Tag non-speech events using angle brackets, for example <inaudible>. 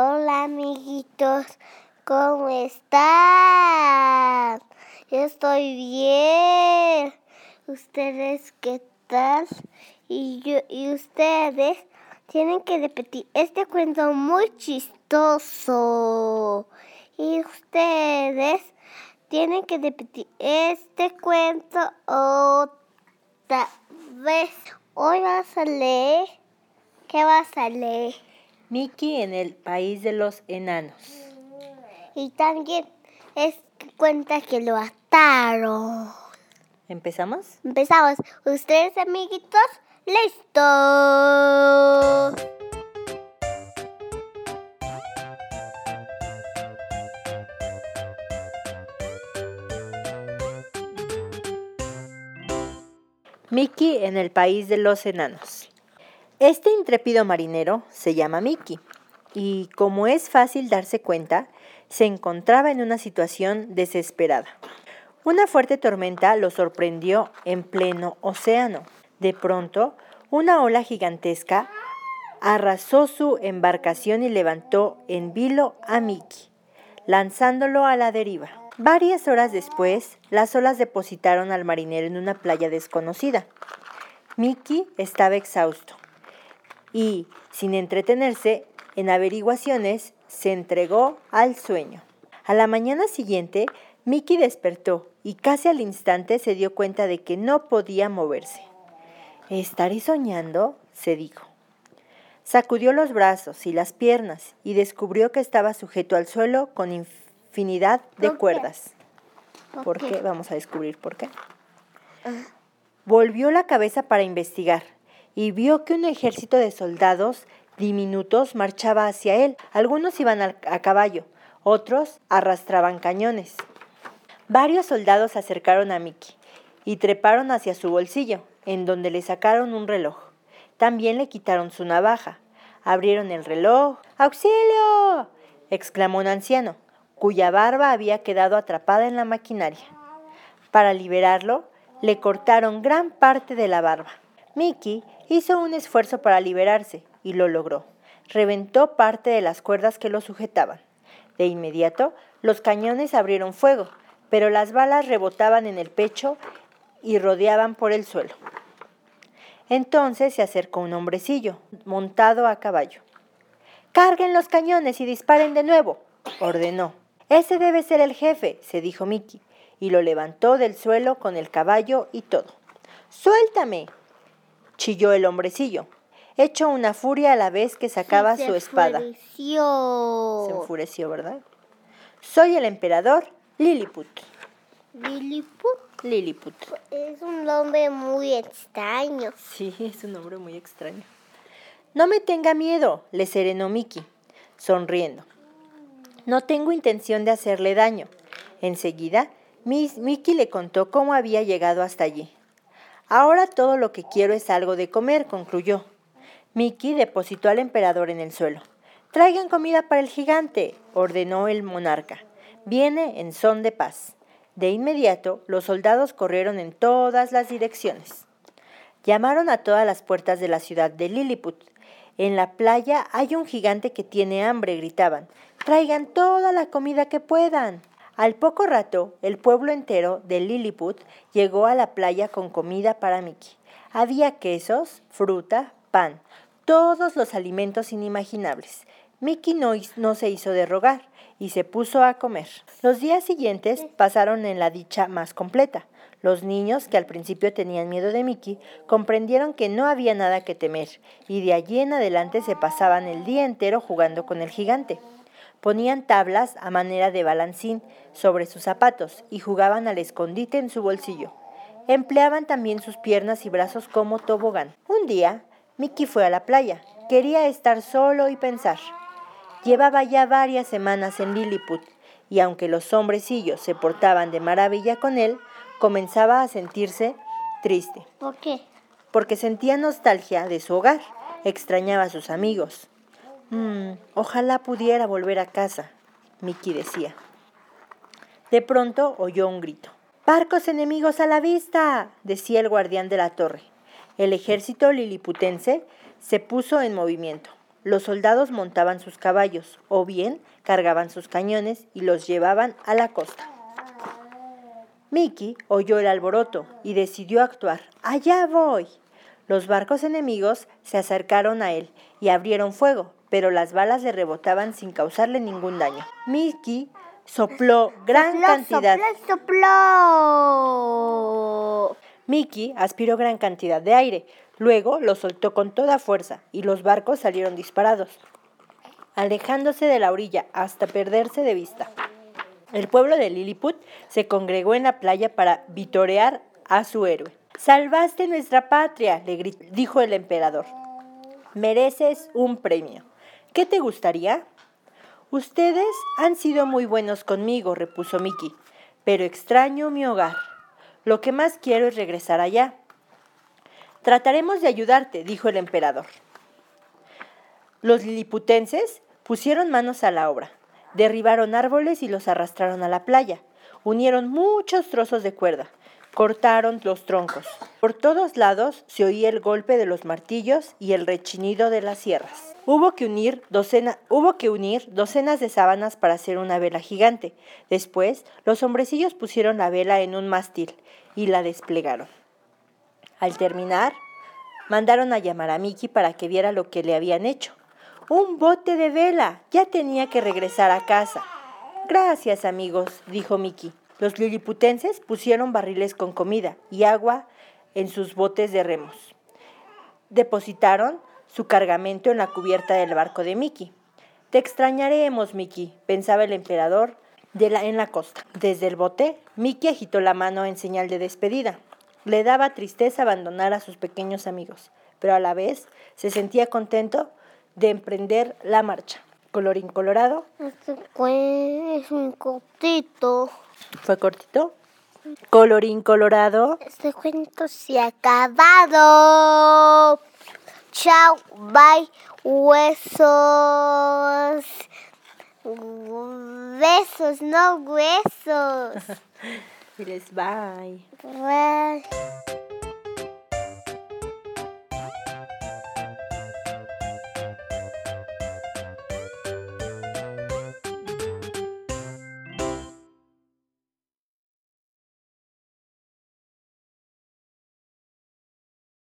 Hola amiguitos, ¿cómo están? Yo estoy bien. ¿Ustedes qué tal? Y, yo, y ustedes tienen que repetir este cuento muy chistoso. Y ustedes tienen que repetir este cuento otra vez. Hoy vas a leer. ¿Qué vas a leer? Mickey en el país de los enanos. Y también es cuenta que lo ataron. ¿Empezamos? Empezamos. Ustedes, amiguitos, listos. Mickey en el país de los enanos. Este intrépido marinero se llama Mickey y, como es fácil darse cuenta, se encontraba en una situación desesperada. Una fuerte tormenta lo sorprendió en pleno océano. De pronto, una ola gigantesca arrasó su embarcación y levantó en vilo a Mickey, lanzándolo a la deriva. Varias horas después, las olas depositaron al marinero en una playa desconocida. Mickey estaba exhausto y, sin entretenerse en averiguaciones, se entregó al sueño. A la mañana siguiente, Mickey despertó y casi al instante se dio cuenta de que no podía moverse. ¿Estaré soñando? se dijo. Sacudió los brazos y las piernas y descubrió que estaba sujeto al suelo con infinidad de cuerdas. ¿Por qué? Vamos a descubrir por qué. Volvió la cabeza para investigar y vio que un ejército de soldados diminutos marchaba hacia él. Algunos iban a, caballo, otros arrastraban cañones. Varios soldados se acercaron a Mickey y treparon hacia su bolsillo, en donde le sacaron un reloj. También le quitaron su navaja. Abrieron el reloj. ¡Auxilio! exclamó un anciano cuya barba había quedado atrapada en la maquinaria. Para liberarlo, le cortaron gran parte de la barba. Mickey hizo un esfuerzo para liberarse y lo logró. Reventó parte de las cuerdas que lo sujetaban. De inmediato, los cañones abrieron fuego, pero las balas rebotaban en el pecho y rodeaban por el suelo. Entonces se acercó un hombrecillo, montado a caballo. Carguen los cañones y disparen de nuevo, ordenó. Ese debe ser el jefe, se dijo Mickey, y lo levantó del suelo con el caballo y todo. Suéltame, chilló el hombrecillo, hecho una furia a la vez que sacaba su espada. Enfureció. Se enfureció, ¿verdad? Soy el emperador Lilliput. ¿Lilliput? Lilliput. Es un nombre muy extraño. Sí, es un nombre muy extraño. No me tenga miedo, le serenó Mickey, sonriendo. No tengo intención de hacerle daño. Enseguida, Miss Mickey le contó cómo había llegado hasta allí. Ahora todo lo que quiero es algo de comer, concluyó. Mickey depositó al emperador en el suelo. Traigan comida para el gigante, ordenó el monarca. Viene en son de paz. De inmediato, los soldados corrieron en todas las direcciones. Llamaron a todas las puertas de la ciudad de Lilliput. En la playa hay un gigante que tiene hambre, gritaban. Traigan toda la comida que puedan. Al poco rato, el pueblo entero de Lilliput llegó a la playa con comida para Mickey. Había quesos, fruta, pan, todos los alimentos inimaginables. Mickey no, no, se hizo de rogar y se puso a comer. Los días siguientes pasaron en la dicha más completa. Los niños, que al principio tenían miedo de Mickey, comprendieron que no había nada que temer y de allí en adelante se pasaban el día entero jugando con el gigante. Ponían tablas a manera de balancín sobre sus zapatos y jugaban al escondite en su bolsillo. Empleaban también sus piernas y brazos como tobogán. Un día, Mickey fue a la playa. Quería estar solo y pensar. Llevaba ya varias semanas en Lilliput y aunque los hombrecillos se portaban de maravilla con él, comenzaba a sentirse triste. ¿Por qué? Porque sentía nostalgia de su hogar, extrañaba a sus amigos, Mm, ojalá pudiera volver a casa, Mickey decía. De pronto oyó un grito. ¡Barcos enemigos a la vista! decía el guardián de la torre. El ejército liliputense se puso en movimiento. los soldados montaban sus caballos o bien cargaban sus cañones y los llevaban a la costa. Mickey oyó el alboroto y decidió actuar. ¡Allá voy! Los barcos enemigos se acercaron a él y abrieron fuego, pero las balas le rebotaban sin causarle ningún daño. Mickey sopló gran Sopló, cantidad. sopló, sopló. Mickey aspiró gran cantidad de aire, luego lo soltó con toda fuerza y los barcos salieron disparados, alejándose de la orilla hasta perderse de vista. El pueblo de Lilliput se congregó en la playa para vitorear a su héroe. Salvaste nuestra patria, le gri- dijo el emperador. Mereces un premio. ¿Qué te gustaría? Ustedes han sido muy buenos conmigo, repuso Mickey, pero extraño mi hogar. Lo que más quiero es regresar allá. Trataremos de ayudarte, dijo el emperador. Los liliputenses pusieron manos a la obra, derribaron árboles y los arrastraron a la playa, unieron muchos trozos de cuerda, cortaron los troncos. Por todos lados se oía el golpe de los martillos y el rechinido de las sierras. Hubo que unir, docena- hubo que unir docenas de sábanas para hacer una vela gigante. Después, los hombrecillos pusieron la vela en un mástil y la desplegaron. Al terminar, mandaron a llamar a Mickey para que viera lo que le habían hecho. ¡Un bote de vela! Ya tenía que regresar a casa. Gracias, amigos, dijo Mickey. Los liliputenses pusieron barriles con comida y agua en sus botes de remos. Depositaron su cargamento en la cubierta del barco de Mickey. Te extrañaremos, Mickey, pensaba el emperador en la costa. Desde el bote, Mickey agitó la mano en señal de despedida. Le daba tristeza abandonar a sus pequeños amigos, pero a la vez se sentía contento de emprender la marcha. Colorín colorado, Este es un cortito. Fue cortito. Colorín colorado, Este cuento se ha acabado. Chao, bye, huesos. Besos, no huesos. <laughs> diles bye. Bye.